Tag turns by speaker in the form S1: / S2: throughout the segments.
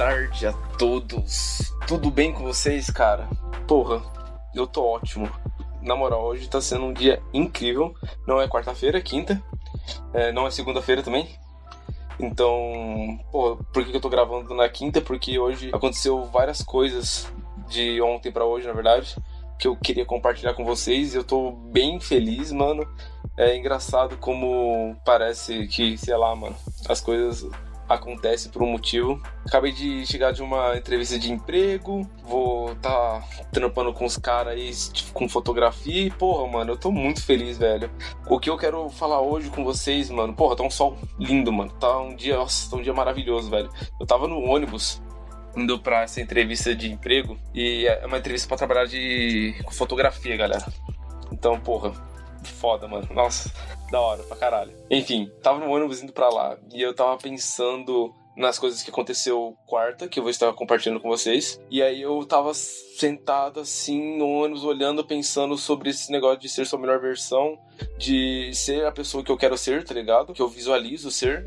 S1: Tarde a todos. Tudo bem com vocês, cara? Porra, eu tô ótimo. Na moral, hoje tá sendo um dia incrível. Não é quarta-feira, é quinta. É, não é segunda-feira também. Então, porra, por que eu tô gravando na quinta? Porque hoje aconteceu várias coisas de ontem para hoje, na verdade, que eu queria compartilhar com vocês. Eu tô bem feliz, mano. É engraçado como parece que, sei lá, mano, as coisas acontece por um motivo. Acabei de chegar de uma entrevista de emprego, vou tá trampando com os caras aí tipo, com fotografia e, porra, mano, eu tô muito feliz, velho. O que eu quero falar hoje com vocês, mano, porra, tá um sol lindo, mano. Tá um dia, nossa, tá um dia maravilhoso, velho. Eu tava no ônibus indo para essa entrevista de emprego e é uma entrevista para trabalhar de fotografia, galera. Então, porra, foda, mano. Nossa, da hora pra caralho. Enfim, tava no ônibus indo pra lá e eu tava pensando nas coisas que aconteceu quarta, que eu vou estar compartilhando com vocês. E aí eu tava sentado assim no ônibus, olhando, pensando sobre esse negócio de ser sua melhor versão, de ser a pessoa que eu quero ser, tá ligado? Que eu visualizo ser.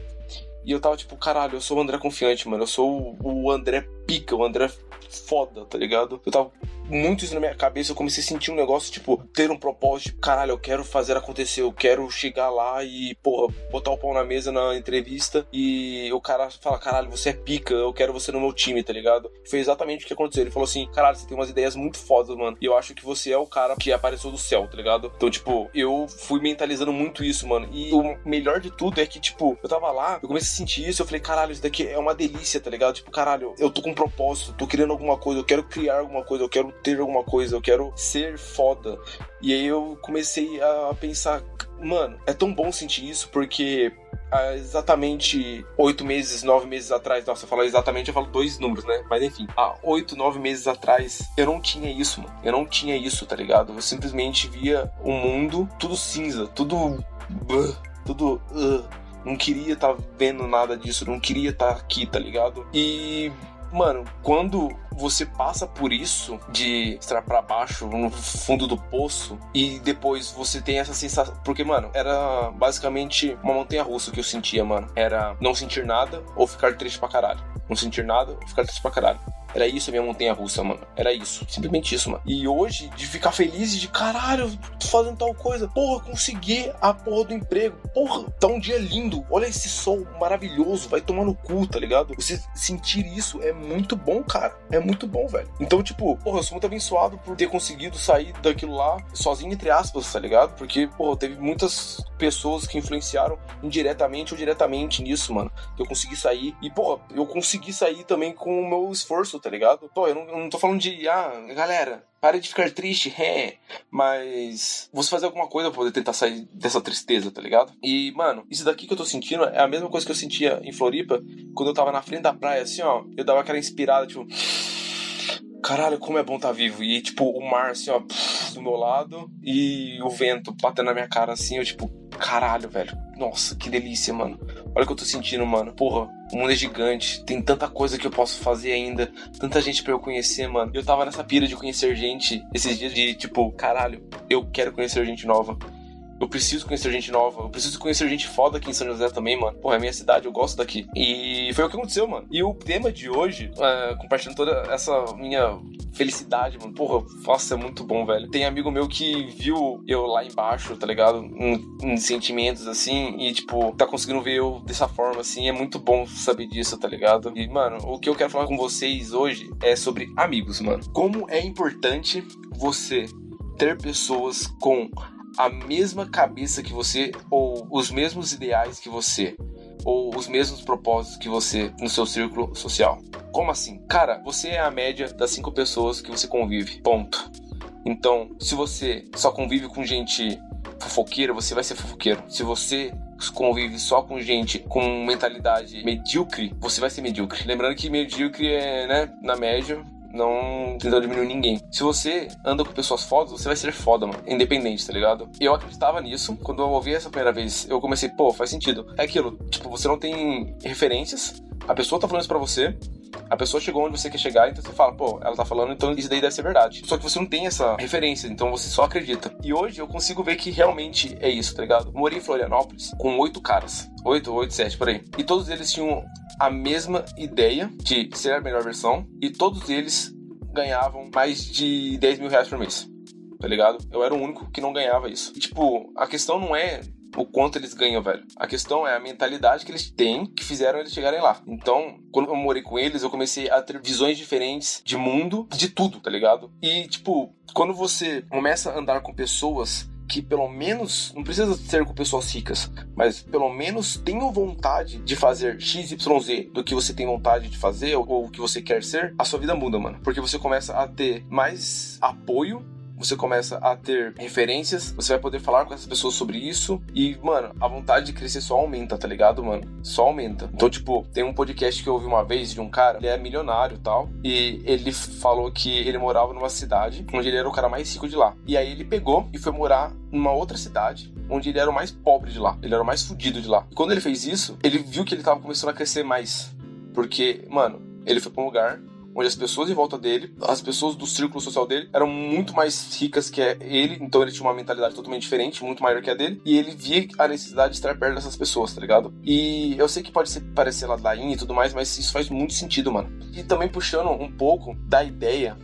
S1: E eu tava tipo, caralho, eu sou o André confiante, mano. Eu sou o André pica, o André foda, tá ligado? Eu tava muito isso na minha cabeça, eu comecei a sentir um negócio, tipo, ter um propósito, tipo, caralho, eu quero fazer acontecer, eu quero chegar lá e, porra, botar o pau na mesa na entrevista e o cara fala, caralho, você é pica, eu quero você no meu time, tá ligado? Foi exatamente o que aconteceu. Ele falou assim, caralho, você tem umas ideias muito fodas, mano, e eu acho que você é o cara que apareceu do céu, tá ligado? Então, tipo, eu fui mentalizando muito isso, mano, e o melhor de tudo é que, tipo, eu tava lá, eu comecei a sentir isso, eu falei, caralho, isso daqui é uma delícia, tá ligado? Tipo, caralho, eu tô com um propósito, tô querendo alguma coisa, eu quero criar alguma coisa, eu quero ter alguma coisa, eu quero ser foda. E aí eu comecei a pensar, mano, é tão bom sentir isso porque há exatamente oito meses, nove meses atrás, nossa, eu falo exatamente, eu falo dois números, né? Mas enfim, há oito, nove meses atrás, eu não tinha isso, mano. Eu não tinha isso, tá ligado? Eu simplesmente via o um mundo tudo cinza, tudo. tudo. Uh, não queria estar tá vendo nada disso, não queria estar tá aqui, tá ligado? E mano, quando você passa por isso de estar para baixo no fundo do poço e depois você tem essa sensação, porque mano, era basicamente uma montanha russa que eu sentia, mano. Era não sentir nada ou ficar triste pra caralho. Não sentir nada ou ficar triste pra caralho. Era isso a minha montanha russa, mano. Era isso. Simplesmente isso, mano. E hoje, de ficar feliz e de caralho, tô fazendo tal coisa. Porra, consegui a porra do emprego. Porra, tá um dia lindo. Olha esse sol maravilhoso. Vai tomar no cu, tá ligado? Você sentir isso é muito bom, cara. É muito bom, velho. Então, tipo, porra, eu sou muito abençoado por ter conseguido sair daquilo lá sozinho, entre aspas, tá ligado? Porque, porra, teve muitas pessoas que influenciaram indiretamente ou diretamente nisso, mano. Que eu consegui sair. E, porra, eu consegui sair também com o meu esforço, tá ligado? Pô, eu não, eu não tô falando de, ah, galera, pare de ficar triste, é, mas você fazer alguma coisa pra poder tentar sair dessa tristeza, tá ligado? E, mano, isso daqui que eu tô sentindo é a mesma coisa que eu sentia em Floripa quando eu tava na frente da praia, assim, ó, eu dava aquela inspirada, tipo caralho, como é bom estar tá vivo. E, tipo, o mar, assim, ó, do meu lado e o vento batendo na minha cara, assim, eu, tipo, caralho, velho. Nossa, que delícia, mano. Olha o que eu tô sentindo, mano. Porra, o mundo é gigante. Tem tanta coisa que eu posso fazer ainda. Tanta gente para eu conhecer, mano. Eu tava nessa pira de conhecer gente esses dias de, tipo, caralho, eu quero conhecer gente nova. Eu preciso conhecer gente nova. Eu preciso conhecer gente foda aqui em São José também, mano. Porra, é minha cidade, eu gosto daqui. E foi o que aconteceu, mano. E o tema de hoje, é, compartilhando toda essa minha felicidade, mano. Porra, nossa, é muito bom, velho. Tem amigo meu que viu eu lá embaixo, tá ligado? Em, em sentimentos, assim, e, tipo, tá conseguindo ver eu dessa forma, assim. É muito bom saber disso, tá ligado? E, mano, o que eu quero falar com vocês hoje é sobre amigos, mano. Como é importante você ter pessoas com a mesma cabeça que você ou os mesmos ideais que você ou os mesmos propósitos que você no seu círculo social. Como assim? Cara, você é a média das cinco pessoas que você convive. Ponto. Então, se você só convive com gente fofoqueira, você vai ser fofoqueiro. Se você convive só com gente com mentalidade medíocre, você vai ser medíocre. Lembrando que medíocre é, né, na média, não tentando diminuir ninguém. Se você anda com pessoas fodas, você vai ser foda, mano. Independente, tá ligado? Eu acreditava nisso. Quando eu ouvi essa primeira vez, eu comecei, pô, faz sentido. É aquilo, tipo, você não tem referências, a pessoa tá falando isso pra você, a pessoa chegou onde você quer chegar, então você fala, pô, ela tá falando, então isso daí deve ser verdade. Só que você não tem essa referência, então você só acredita. E hoje eu consigo ver que realmente é isso, tá ligado? morei em Florianópolis com oito caras. Oito, oito, sete, por aí. E todos eles tinham a mesma ideia de ser a melhor versão e todos eles ganhavam mais de 10 mil reais por mês. Tá ligado? Eu era o único que não ganhava isso. E, tipo, a questão não é o quanto eles ganham, velho. A questão é a mentalidade que eles têm que fizeram eles chegarem lá. Então, quando eu morei com eles, eu comecei a ter visões diferentes de mundo, de tudo, tá ligado? E, tipo, quando você começa a andar com pessoas que pelo menos, não precisa ser com pessoas ricas, mas pelo menos tenham vontade de fazer XYZ do que você tem vontade de fazer ou o que você quer ser, a sua vida muda, mano. Porque você começa a ter mais apoio você começa a ter referências, você vai poder falar com essas pessoas sobre isso e, mano, a vontade de crescer só aumenta, tá ligado, mano? Só aumenta. Então, tipo, tem um podcast que eu ouvi uma vez de um cara, ele é milionário e tal, e ele falou que ele morava numa cidade onde ele era o cara mais rico de lá. E aí ele pegou e foi morar numa outra cidade onde ele era o mais pobre de lá, ele era o mais fudido de lá. E quando ele fez isso, ele viu que ele tava começando a crescer mais. Porque, mano, ele foi pra um lugar onde as pessoas em volta dele, as pessoas do círculo social dele, eram muito mais ricas que ele, então ele tinha uma mentalidade totalmente diferente, muito maior que a dele, e ele via a necessidade de estar perto dessas pessoas, tá ligado? E eu sei que pode ser, parecer ladainha e tudo mais, mas isso faz muito sentido, mano. E também puxando um pouco da ideia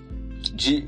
S1: de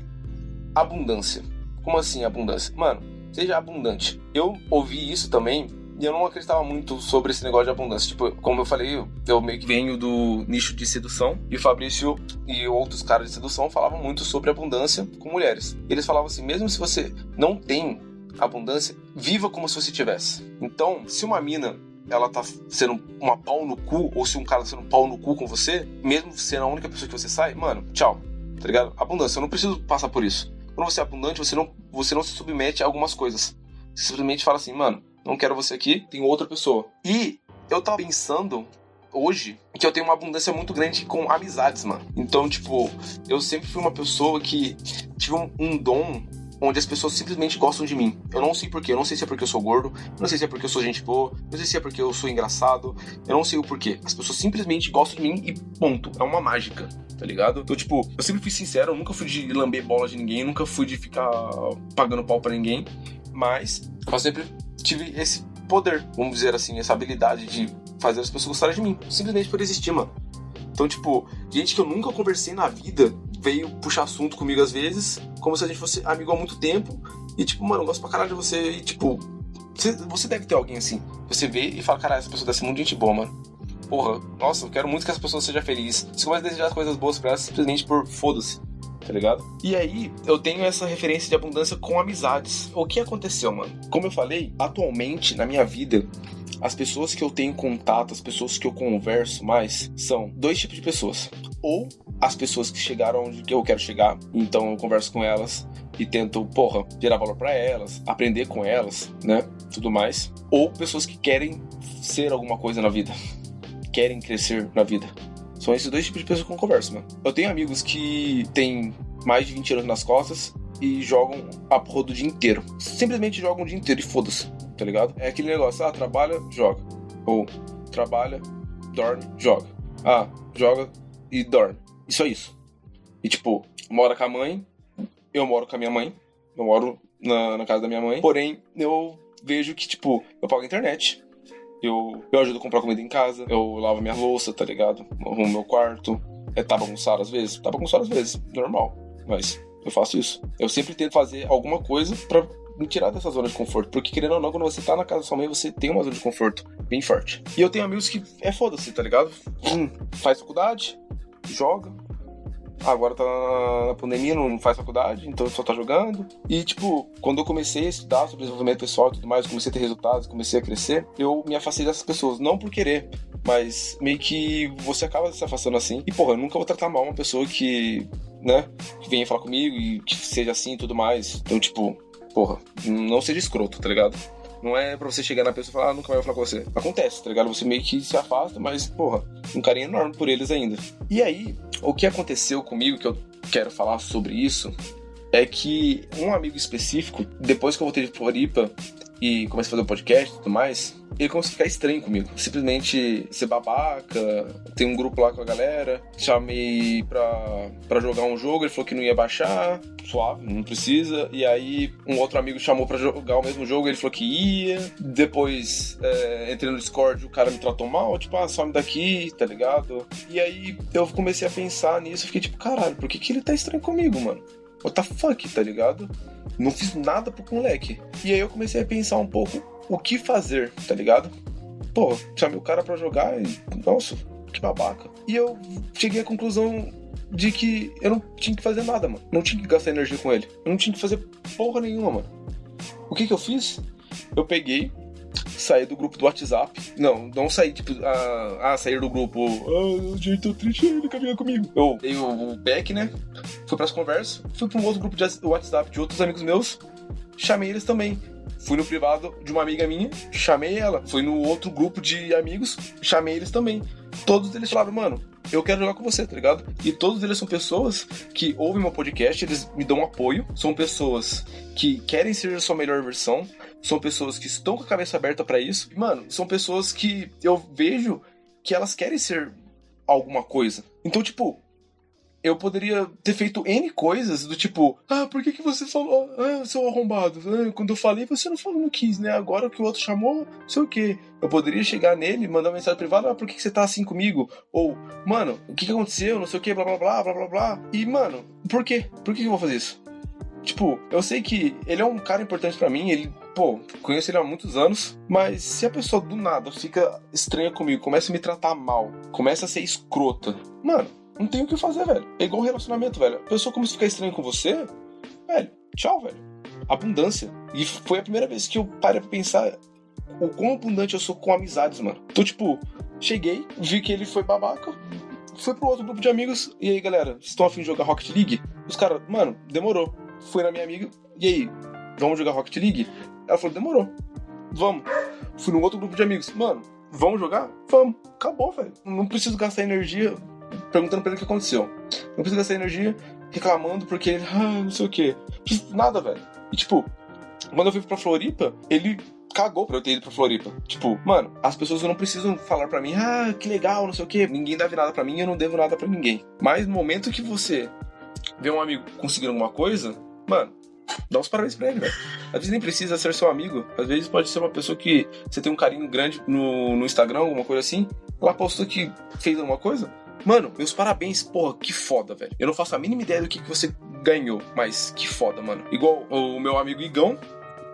S1: abundância. Como assim abundância? Mano, seja abundante. Eu ouvi isso também e eu não acreditava muito sobre esse negócio de abundância. Tipo, como eu falei, eu meio que venho do nicho de sedução. E o Fabrício e outros caras de sedução falavam muito sobre abundância com mulheres. Eles falavam assim: mesmo se você não tem abundância, viva como se você tivesse. Então, se uma mina ela tá sendo uma pau no cu, ou se um cara tá sendo um pau no cu com você, mesmo sendo a única pessoa que você sai, mano, tchau. Tá ligado? Abundância, eu não preciso passar por isso. Quando você é abundante, você não, você não se submete a algumas coisas. Você simplesmente fala assim, mano, não quero você aqui, tem outra pessoa. E eu tava pensando hoje que eu tenho uma abundância muito grande com amizades, mano. Então, tipo, eu sempre fui uma pessoa que tive um, um dom onde as pessoas simplesmente gostam de mim. Eu não sei porquê, eu não sei se é porque eu sou gordo, eu não sei se é porque eu sou gente boa, eu não sei se é porque eu sou engraçado, eu não sei o porquê. As pessoas simplesmente gostam de mim e ponto. É uma mágica, tá ligado? Então, tipo, eu sempre fui sincero, eu nunca fui de lamber bola de ninguém, nunca fui de ficar pagando pau para ninguém, mas eu sempre tive esse poder, vamos dizer assim, essa habilidade de fazer as pessoas gostarem de mim, simplesmente por existir, mano. Então, tipo, gente que eu nunca conversei na vida veio puxar assunto comigo às vezes, como se a gente fosse amigo há muito tempo, e tipo, mano, eu gosto pra caralho de você, e tipo, você, deve ter alguém assim. Você vê e fala, caralho, essa pessoa deve ser muito gente boa, mano. Porra, nossa, eu quero muito que essa pessoa seja feliz. Você começa a desejar as coisas boas pra ela simplesmente por foda-se tá ligado? E aí, eu tenho essa referência de abundância com amizades. O que aconteceu, mano? Como eu falei, atualmente na minha vida, as pessoas que eu tenho contato, as pessoas que eu converso mais, são dois tipos de pessoas. Ou as pessoas que chegaram onde eu quero chegar, então eu converso com elas e tento, porra, gerar valor para elas, aprender com elas, né? Tudo mais. Ou pessoas que querem ser alguma coisa na vida, querem crescer na vida. São esses dois tipos de pessoas que eu converso, mano. Eu tenho amigos que têm mais de 20 anos nas costas e jogam a porra do dia inteiro. Simplesmente jogam o dia inteiro e foda-se, tá ligado? É aquele negócio, ah, trabalha, joga. Ou trabalha, dorme, joga. Ah, joga e dorme. Isso é isso. E tipo, mora com a mãe, eu moro com a minha mãe, eu moro na, na casa da minha mãe. Porém, eu vejo que, tipo, eu pago a internet, eu, eu ajudo a comprar comida em casa, eu lavo minha louça, tá ligado? Arrumo meu quarto. É, tá bagunçado às vezes? Tá bagunçado às vezes, normal. Mas eu faço isso. Eu sempre tento fazer alguma coisa para me tirar dessa zona de conforto. Porque, querendo ou não, quando você tá na casa da sua mãe, você tem uma zona de conforto bem forte. E eu tenho amigos que é foda-se, tá ligado? Hum, faz faculdade, joga, agora tá na pandemia, não faz faculdade, então só tá jogando. E, tipo, quando eu comecei a estudar sobre desenvolvimento pessoal e tudo mais, comecei a ter resultados, comecei a crescer, eu me afastei dessas pessoas. Não por querer, mas meio que você acaba se afastando assim. E, porra, eu nunca vou tratar mal uma pessoa que, né, que venha falar comigo e que seja assim e tudo mais. Então, tipo, porra, não seja escroto, tá ligado? Não é pra você chegar na pessoa e falar, ah, nunca vai falar com você. Acontece, tá ligado? Você meio que se afasta, mas, porra, um carinho enorme por eles ainda. E aí, o que aconteceu comigo, que eu quero falar sobre isso, é que um amigo específico, depois que eu voltei de Floripa e comecei a fazer o um podcast e tudo mais, ele começou a ficar estranho comigo. Simplesmente ser babaca, tem um grupo lá com a galera, chamei pra, pra jogar um jogo, ele falou que não ia baixar, suave, não precisa. E aí um outro amigo chamou pra jogar o mesmo jogo, ele falou que ia. Depois é, entrei no Discord, o cara me tratou mal, tipo, ah, some daqui, tá ligado? E aí eu comecei a pensar nisso, fiquei tipo, caralho, por que, que ele tá estranho comigo, mano? What the fuck, tá ligado? Não fiz nada pro moleque. E aí eu comecei a pensar um pouco o que fazer, tá ligado? Pô, chamei o cara pra jogar e. Nossa, que babaca. E eu cheguei à conclusão de que eu não tinha que fazer nada, mano. Não tinha que gastar energia com ele. Eu não tinha que fazer porra nenhuma, mano. O que que eu fiz? Eu peguei, saí do grupo do WhatsApp. Não, não saí, tipo, a, a sair do grupo. Ah, gente, tô triste, ele caminha comigo. Eu dei o, o back, né? Fui pras conversas, fui pra um outro grupo de WhatsApp de outros amigos meus, chamei eles também. Fui no privado de uma amiga minha, chamei ela. Fui no outro grupo de amigos, chamei eles também. Todos eles falaram, mano, eu quero jogar com você, tá ligado? E todos eles são pessoas que ouvem meu podcast, eles me dão apoio, são pessoas que querem ser a sua melhor versão, são pessoas que estão com a cabeça aberta para isso. Mano, são pessoas que eu vejo que elas querem ser alguma coisa. Então, tipo, eu poderia ter feito N coisas do tipo, ah, por que, que você falou, ah, seu arrombado? Ah, quando eu falei, você não falou, não quis, né? Agora que o outro chamou, não sei o quê. Eu poderia chegar nele, mandar uma mensagem privada, ah, por que, que você tá assim comigo? Ou, mano, o que, que aconteceu? Não sei o quê, blá blá blá, blá blá blá. E, mano, por quê? Por que, que eu vou fazer isso? Tipo, eu sei que ele é um cara importante para mim, ele, pô, conheço ele há muitos anos, mas se a pessoa do nada fica estranha comigo, começa a me tratar mal, começa a ser escrota, mano, não tem o que fazer, velho. É igual um relacionamento, velho. A pessoa começa a ficar estranha com você, velho, tchau, velho. Abundância. E foi a primeira vez que eu parei pra pensar o quão abundante eu sou com amizades, mano. Então, tipo, cheguei, vi que ele foi babaca, fui pro outro grupo de amigos, e aí, galera, estão afim de jogar Rocket League? Os caras, mano, demorou. Fui na minha amiga, e aí, vamos jogar Rocket League? Ela falou, demorou. Vamos. Fui no outro grupo de amigos, mano, vamos jogar? Vamos. Acabou, velho. Não preciso gastar energia perguntando pra ele o que aconteceu. Não precisa gastar energia reclamando porque ele, ah, não sei o que. Nada, velho. E tipo, quando eu fui pra Floripa, ele cagou pra eu ter ido pra Floripa. Tipo, mano, as pessoas não precisam falar pra mim, ah, que legal, não sei o que. Ninguém deve nada pra mim, eu não devo nada pra ninguém. Mas no momento que você vê um amigo conseguindo alguma coisa, mano, dá os parabéns pra ele, velho. Às vezes nem precisa ser seu amigo. Às vezes pode ser uma pessoa que você tem um carinho grande no, no Instagram, alguma coisa assim. Ela postou que fez alguma coisa. Mano, meus parabéns, porra, que foda, velho. Eu não faço a mínima ideia do que, que você ganhou, mas que foda, mano. Igual o meu amigo Igão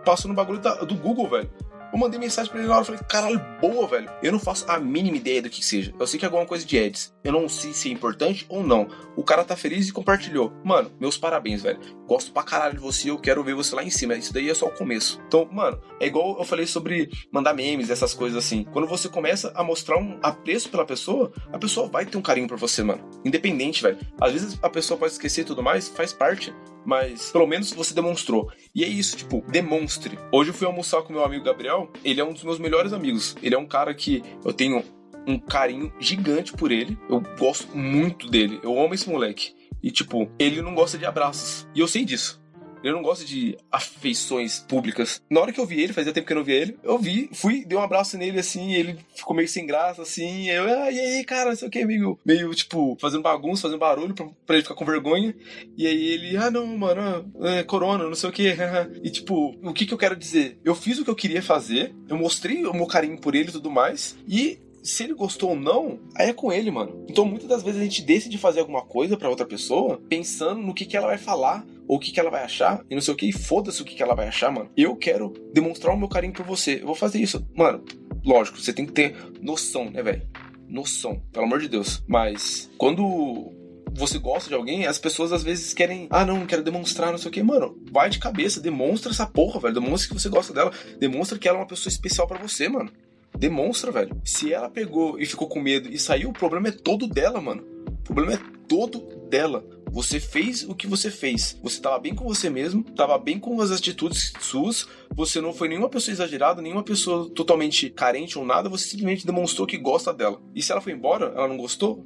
S1: passou no bagulho da, do Google, velho. Eu mandei mensagem pra ele na hora, falei, caralho, boa, velho. Eu não faço a mínima ideia do que seja. Eu sei que é alguma coisa de ads. Eu não sei se é importante ou não. O cara tá feliz e compartilhou. Mano, meus parabéns, velho. Gosto pra caralho de você, eu quero ver você lá em cima. Isso daí é só o começo. Então, mano, é igual eu falei sobre mandar memes, essas coisas assim. Quando você começa a mostrar um apreço pela pessoa, a pessoa vai ter um carinho por você, mano. Independente, velho. Às vezes a pessoa pode esquecer e tudo mais, faz parte mas pelo menos você demonstrou. E é isso, tipo, demonstre. Hoje eu fui almoçar com meu amigo Gabriel, ele é um dos meus melhores amigos. Ele é um cara que eu tenho um carinho gigante por ele. Eu gosto muito dele. Eu amo esse moleque. E, tipo, ele não gosta de abraços. E eu sei disso. Ele não gosta de afeições públicas. Na hora que eu vi ele, fazia tempo que eu não via ele, eu vi, fui, dei um abraço nele assim, ele ficou meio sem graça, assim. Eu, ah, e aí, cara, não sei o que, meio, meio tipo, fazendo bagunça, fazendo barulho pra, pra ele ficar com vergonha. E aí ele, ah, não, mano, é corona, não sei o que. e tipo, o que que eu quero dizer? Eu fiz o que eu queria fazer, eu mostrei o meu carinho por ele e tudo mais, e se ele gostou ou não, aí é com ele, mano. Então muitas das vezes a gente decide fazer alguma coisa para outra pessoa pensando no que, que ela vai falar ou o que, que ela vai achar e não sei o que, e foda-se o que, que ela vai achar, mano. Eu quero demonstrar o meu carinho por você. Eu vou fazer isso. Mano, lógico, você tem que ter noção, né, velho? Noção, pelo amor de Deus. Mas quando você gosta de alguém, as pessoas às vezes querem, ah, não, quero demonstrar, não sei o que, mano. Vai de cabeça, demonstra essa porra, velho. Demonstra que você gosta dela. Demonstra que ela é uma pessoa especial para você, mano. Demonstra, velho. Se ela pegou e ficou com medo e saiu, o problema é todo dela, mano. O problema é todo dela. Você fez o que você fez. Você estava bem com você mesmo, estava bem com as atitudes suas. Você não foi nenhuma pessoa exagerada, nenhuma pessoa totalmente carente ou nada. Você simplesmente demonstrou que gosta dela. E se ela foi embora, ela não gostou?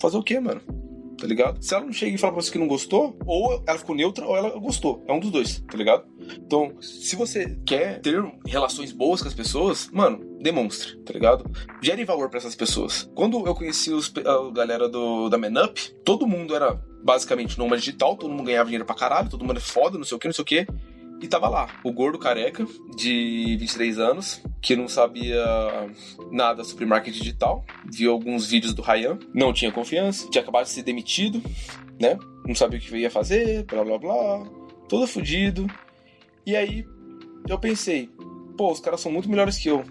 S1: Fazer o quê, mano? Tá ligado? Se ela não chega e fala pra você que não gostou, ou ela ficou neutra ou ela gostou. É um dos dois, tá ligado? Então, se você quer ter relações boas com as pessoas, mano, demonstre, tá ligado? Gere valor para essas pessoas. Quando eu conheci os, a galera do, da Menup, todo mundo era basicamente numa digital, todo mundo ganhava dinheiro pra caralho, todo mundo é foda, não sei o que, não sei o que. E tava lá, o gordo careca, de 23 anos, que não sabia nada sobre marketing digital, viu alguns vídeos do Ryan, não tinha confiança, tinha acabado de ser demitido, né? Não sabia o que ia fazer, blá blá blá, todo fodido. E aí eu pensei, pô, os caras são muito melhores que eu.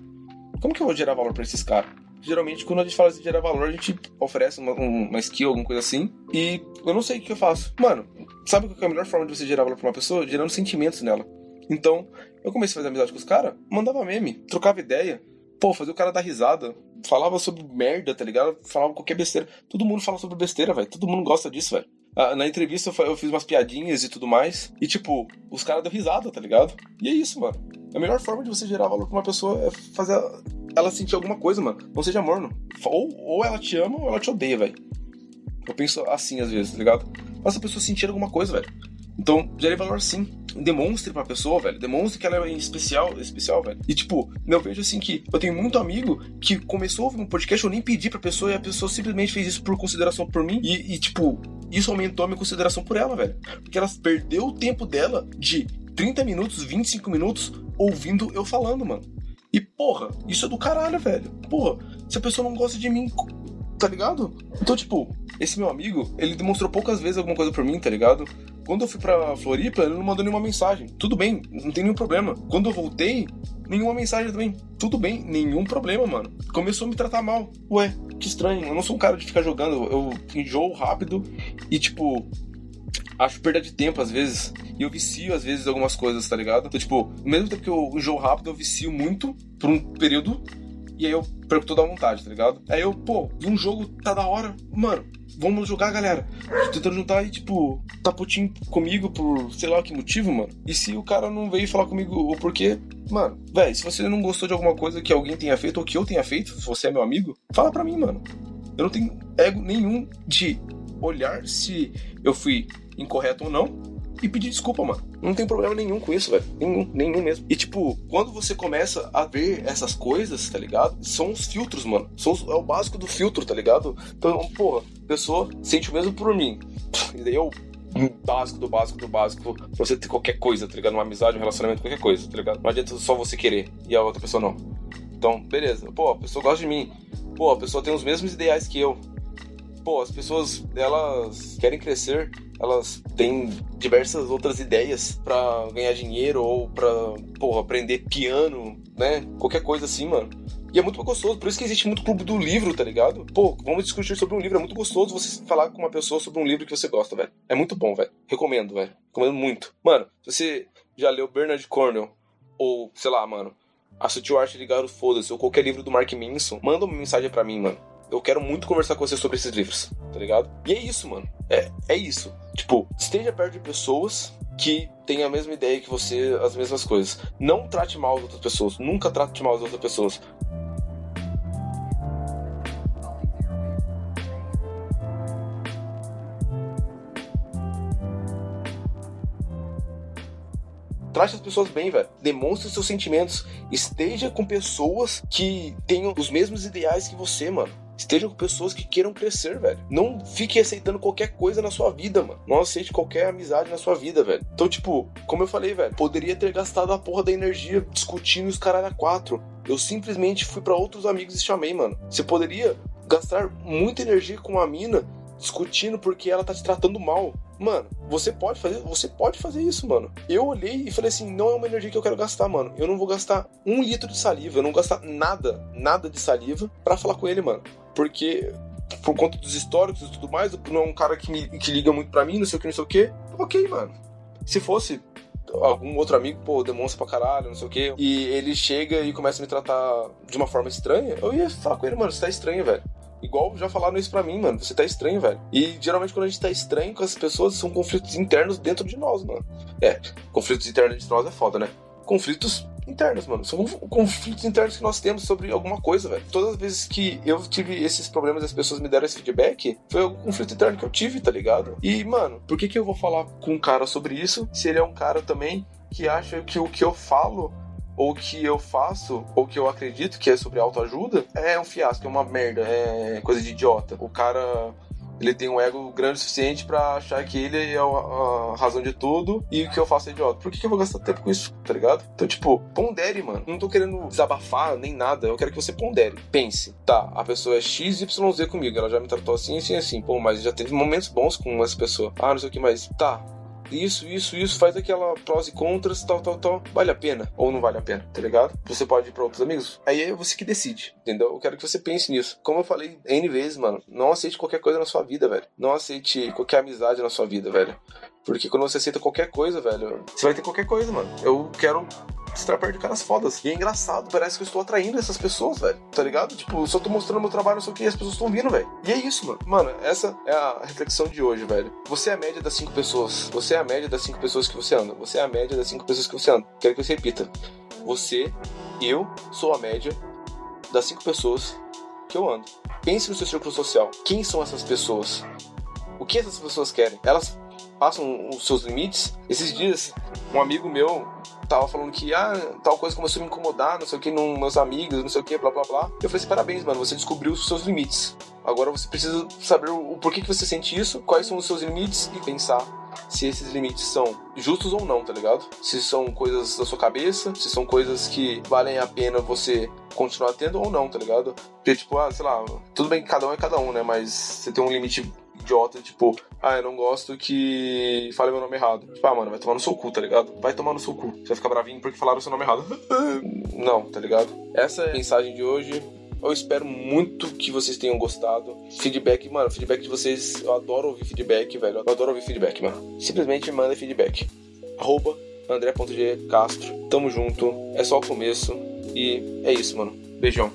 S1: Como que eu vou gerar valor para esses caras? Geralmente, quando a gente fala de gerar valor, a gente oferece uma, uma skill, alguma coisa assim. E eu não sei o que eu faço. Mano, sabe qual é a melhor forma de você gerar valor pra uma pessoa? Gerando sentimentos nela. Então, eu comecei a fazer amizade com os caras, mandava meme, trocava ideia. Pô, fazia o cara dar risada. Falava sobre merda, tá ligado? Falava qualquer besteira. Todo mundo fala sobre besteira, velho. Todo mundo gosta disso, velho. Ah, na entrevista eu fiz umas piadinhas e tudo mais. E, tipo, os caras deu risada, tá ligado? E é isso, mano. A melhor forma de você gerar valor pra uma pessoa é fazer ela sentir alguma coisa, mano. Não seja morno. Ou, ou ela te ama ou ela te odeia, velho. Eu penso assim às vezes, tá ligado? Faça a pessoa sentir alguma coisa, velho. Então, gere valor sim. Demonstre pra pessoa, velho. Demonstre que ela é especial, especial, velho. E, tipo, eu vejo assim que eu tenho muito amigo que começou a ouvir um podcast, eu nem pedi pra pessoa e a pessoa simplesmente fez isso por consideração por mim. E, e tipo, isso aumentou a minha consideração por ela, velho. Porque ela perdeu o tempo dela de 30 minutos, 25 minutos ouvindo eu falando, mano. E, porra, isso é do caralho, velho. Porra, se a pessoa não gosta de mim, tá ligado? Então, tipo, esse meu amigo, ele demonstrou poucas vezes alguma coisa por mim, tá ligado? Quando eu fui pra Floripa, ele não mandou nenhuma mensagem. Tudo bem, não tem nenhum problema. Quando eu voltei, nenhuma mensagem também. Tudo bem, nenhum problema, mano. Começou a me tratar mal. Ué, que estranho. Eu não sou um cara de ficar jogando. Eu enjoo rápido e, tipo, acho perda de tempo às vezes. E eu vicio às vezes algumas coisas, tá ligado? Então, tipo, mesmo tempo que eu enjoo rápido, eu vicio muito por um período. E aí eu perco toda a vontade, tá ligado? Aí eu, pô, um jogo, tá da hora. Mano, vamos jogar, galera. Tô tentando juntar e, tipo, tá putinho comigo por sei lá que motivo, mano. E se o cara não veio falar comigo o porquê, mano, velho, se você não gostou de alguma coisa que alguém tenha feito ou que eu tenha feito, se você é meu amigo, fala pra mim, mano. Eu não tenho ego nenhum de olhar se eu fui incorreto ou não e pedir desculpa, mano. Não tem problema nenhum com isso, velho. Nenhum, nenhum mesmo. E, tipo, quando você começa a ver essas coisas, tá ligado? São os filtros, mano. São os, é o básico do filtro, tá ligado? Então, porra, a pessoa sente o mesmo por mim. E daí eu básico do básico do básico pra você ter qualquer coisa, tá ligado? Uma amizade, um relacionamento, qualquer coisa, tá ligado? Não adianta só você querer e a outra pessoa não. Então, beleza. Pô, a pessoa gosta de mim. Pô, a pessoa tem os mesmos ideais que eu. Pô, as pessoas, elas querem crescer elas têm diversas outras ideias para ganhar dinheiro ou pra, porra, aprender piano, né? Qualquer coisa assim, mano. E é muito gostoso, por isso que existe muito clube do livro, tá ligado? Pô, vamos discutir sobre um livro. É muito gostoso você falar com uma pessoa sobre um livro que você gosta, velho. É muito bom, velho. Recomendo, velho. Recomendo muito. Mano, se você já leu Bernard Cornwell, ou, sei lá, mano, A Sutil Arte de Ligar Foda-se, ou qualquer livro do Mark Manson, manda uma mensagem para mim, mano eu quero muito conversar com você sobre esses livros, tá ligado? E é isso, mano. É, é isso. Tipo, esteja perto de pessoas que têm a mesma ideia que você, as mesmas coisas. Não trate mal as outras pessoas. Nunca trate mal as outras pessoas. Trate as pessoas bem, velho. Demonstre seus sentimentos. Esteja com pessoas que tenham os mesmos ideais que você, mano. Esteja com pessoas que queiram crescer, velho. Não fique aceitando qualquer coisa na sua vida, mano. Não aceite qualquer amizade na sua vida, velho. Então, tipo, como eu falei, velho, poderia ter gastado a porra da energia discutindo os caras a quatro. Eu simplesmente fui para outros amigos e chamei, mano. Você poderia gastar muita energia com uma mina discutindo porque ela tá te tratando mal. Mano, você pode fazer, você pode fazer isso, mano. Eu olhei e falei assim, não é uma energia que eu quero gastar, mano. Eu não vou gastar um litro de saliva, eu não vou gastar nada, nada de saliva para falar com ele, mano. Porque por conta dos históricos e tudo mais, não é um cara que, me, que liga muito pra mim, não sei o que, não sei o que. Ok, mano. Se fosse algum outro amigo, pô, demonstra pra caralho, não sei o que, e ele chega e começa a me tratar de uma forma estranha, eu ia falar com ele, mano, você tá estranho, velho. Igual já falaram isso pra mim, mano. Você tá estranho, velho. E geralmente quando a gente tá estranho com as pessoas, são conflitos internos dentro de nós, mano. É, conflitos internos entre nós é foda, né? Conflitos internas, mano. São conflitos internos que nós temos sobre alguma coisa, velho. Todas as vezes que eu tive esses problemas e as pessoas me deram esse feedback, foi algum conflito interno que eu tive, tá ligado? E, mano, por que que eu vou falar com um cara sobre isso se ele é um cara também que acha que o que eu falo ou que eu faço, ou que eu acredito que é sobre autoajuda, é um fiasco, é uma merda, é coisa de idiota. O cara ele tem um ego grande o suficiente para achar que ele é a, razão de tudo e o que eu faço é idiota. Por que, eu vou gastar tempo com isso, tá ligado? Então, tipo, pondere, mano. Não tô querendo desabafar nem nada. Eu quero que você pondere. Pense, tá, a pessoa é XYZ comigo. Ela já me tratou assim, assim, assim. Pô, mas já teve momentos bons com essa pessoa. Ah, não sei o que mais. Tá, isso, isso, isso, faz aquela prós e contras, tal, tal, tal. Vale a pena ou não vale a pena, tá ligado? Você pode ir pra outros amigos. Aí é você que decide, entendeu? Eu quero que você pense nisso. Como eu falei N vezes, mano, não aceite qualquer coisa na sua vida, velho. Não aceite qualquer amizade na sua vida, velho. Porque quando você aceita qualquer coisa, velho, você vai ter qualquer coisa, mano. Eu quero estar perto de caras fodas. E é engraçado, parece que eu estou atraindo essas pessoas, velho. Tá ligado? Tipo, só tô mostrando meu trabalho, não sei o que, e as pessoas estão vindo, velho. E é isso, mano. Mano, essa é a reflexão de hoje, velho. Você é a média das cinco pessoas. Você é a média das cinco pessoas que você anda. Você é a média das cinco pessoas que você anda. Quero que você repita. Você, eu, sou a média das cinco pessoas que eu ando. Pense no seu círculo social. Quem são essas pessoas? O que essas pessoas querem? Elas passam os seus limites. Esses dias, um amigo meu tava falando que, ah, tal coisa começou a me incomodar, não sei o que, nos meus amigos, não sei o que, blá blá blá. Eu falei assim, parabéns, mano, você descobriu os seus limites. Agora você precisa saber o, porquê que você sente isso, quais são os seus limites e pensar se esses limites são justos ou não, tá ligado? Se são coisas da sua cabeça, se são coisas que valem a pena você continuar tendo ou não, tá ligado? Porque, tipo, ah, sei lá, tudo bem que cada um é cada um, né? Mas você tem um limite idiota, tipo, ah, eu não gosto que fale meu nome errado. Tipo, ah, mano, vai tomar no seu cu, tá ligado? Vai tomar no seu cu. Você vai ficar bravinho porque falaram seu nome errado. não, tá ligado? Essa é a mensagem de hoje. Eu espero muito que vocês tenham gostado. Feedback, mano, feedback de vocês, eu adoro ouvir feedback, velho. Eu adoro ouvir feedback, mano. Simplesmente manda feedback. Arroba André.g Castro. Tamo junto. É só o começo. E é isso, mano. Beijão.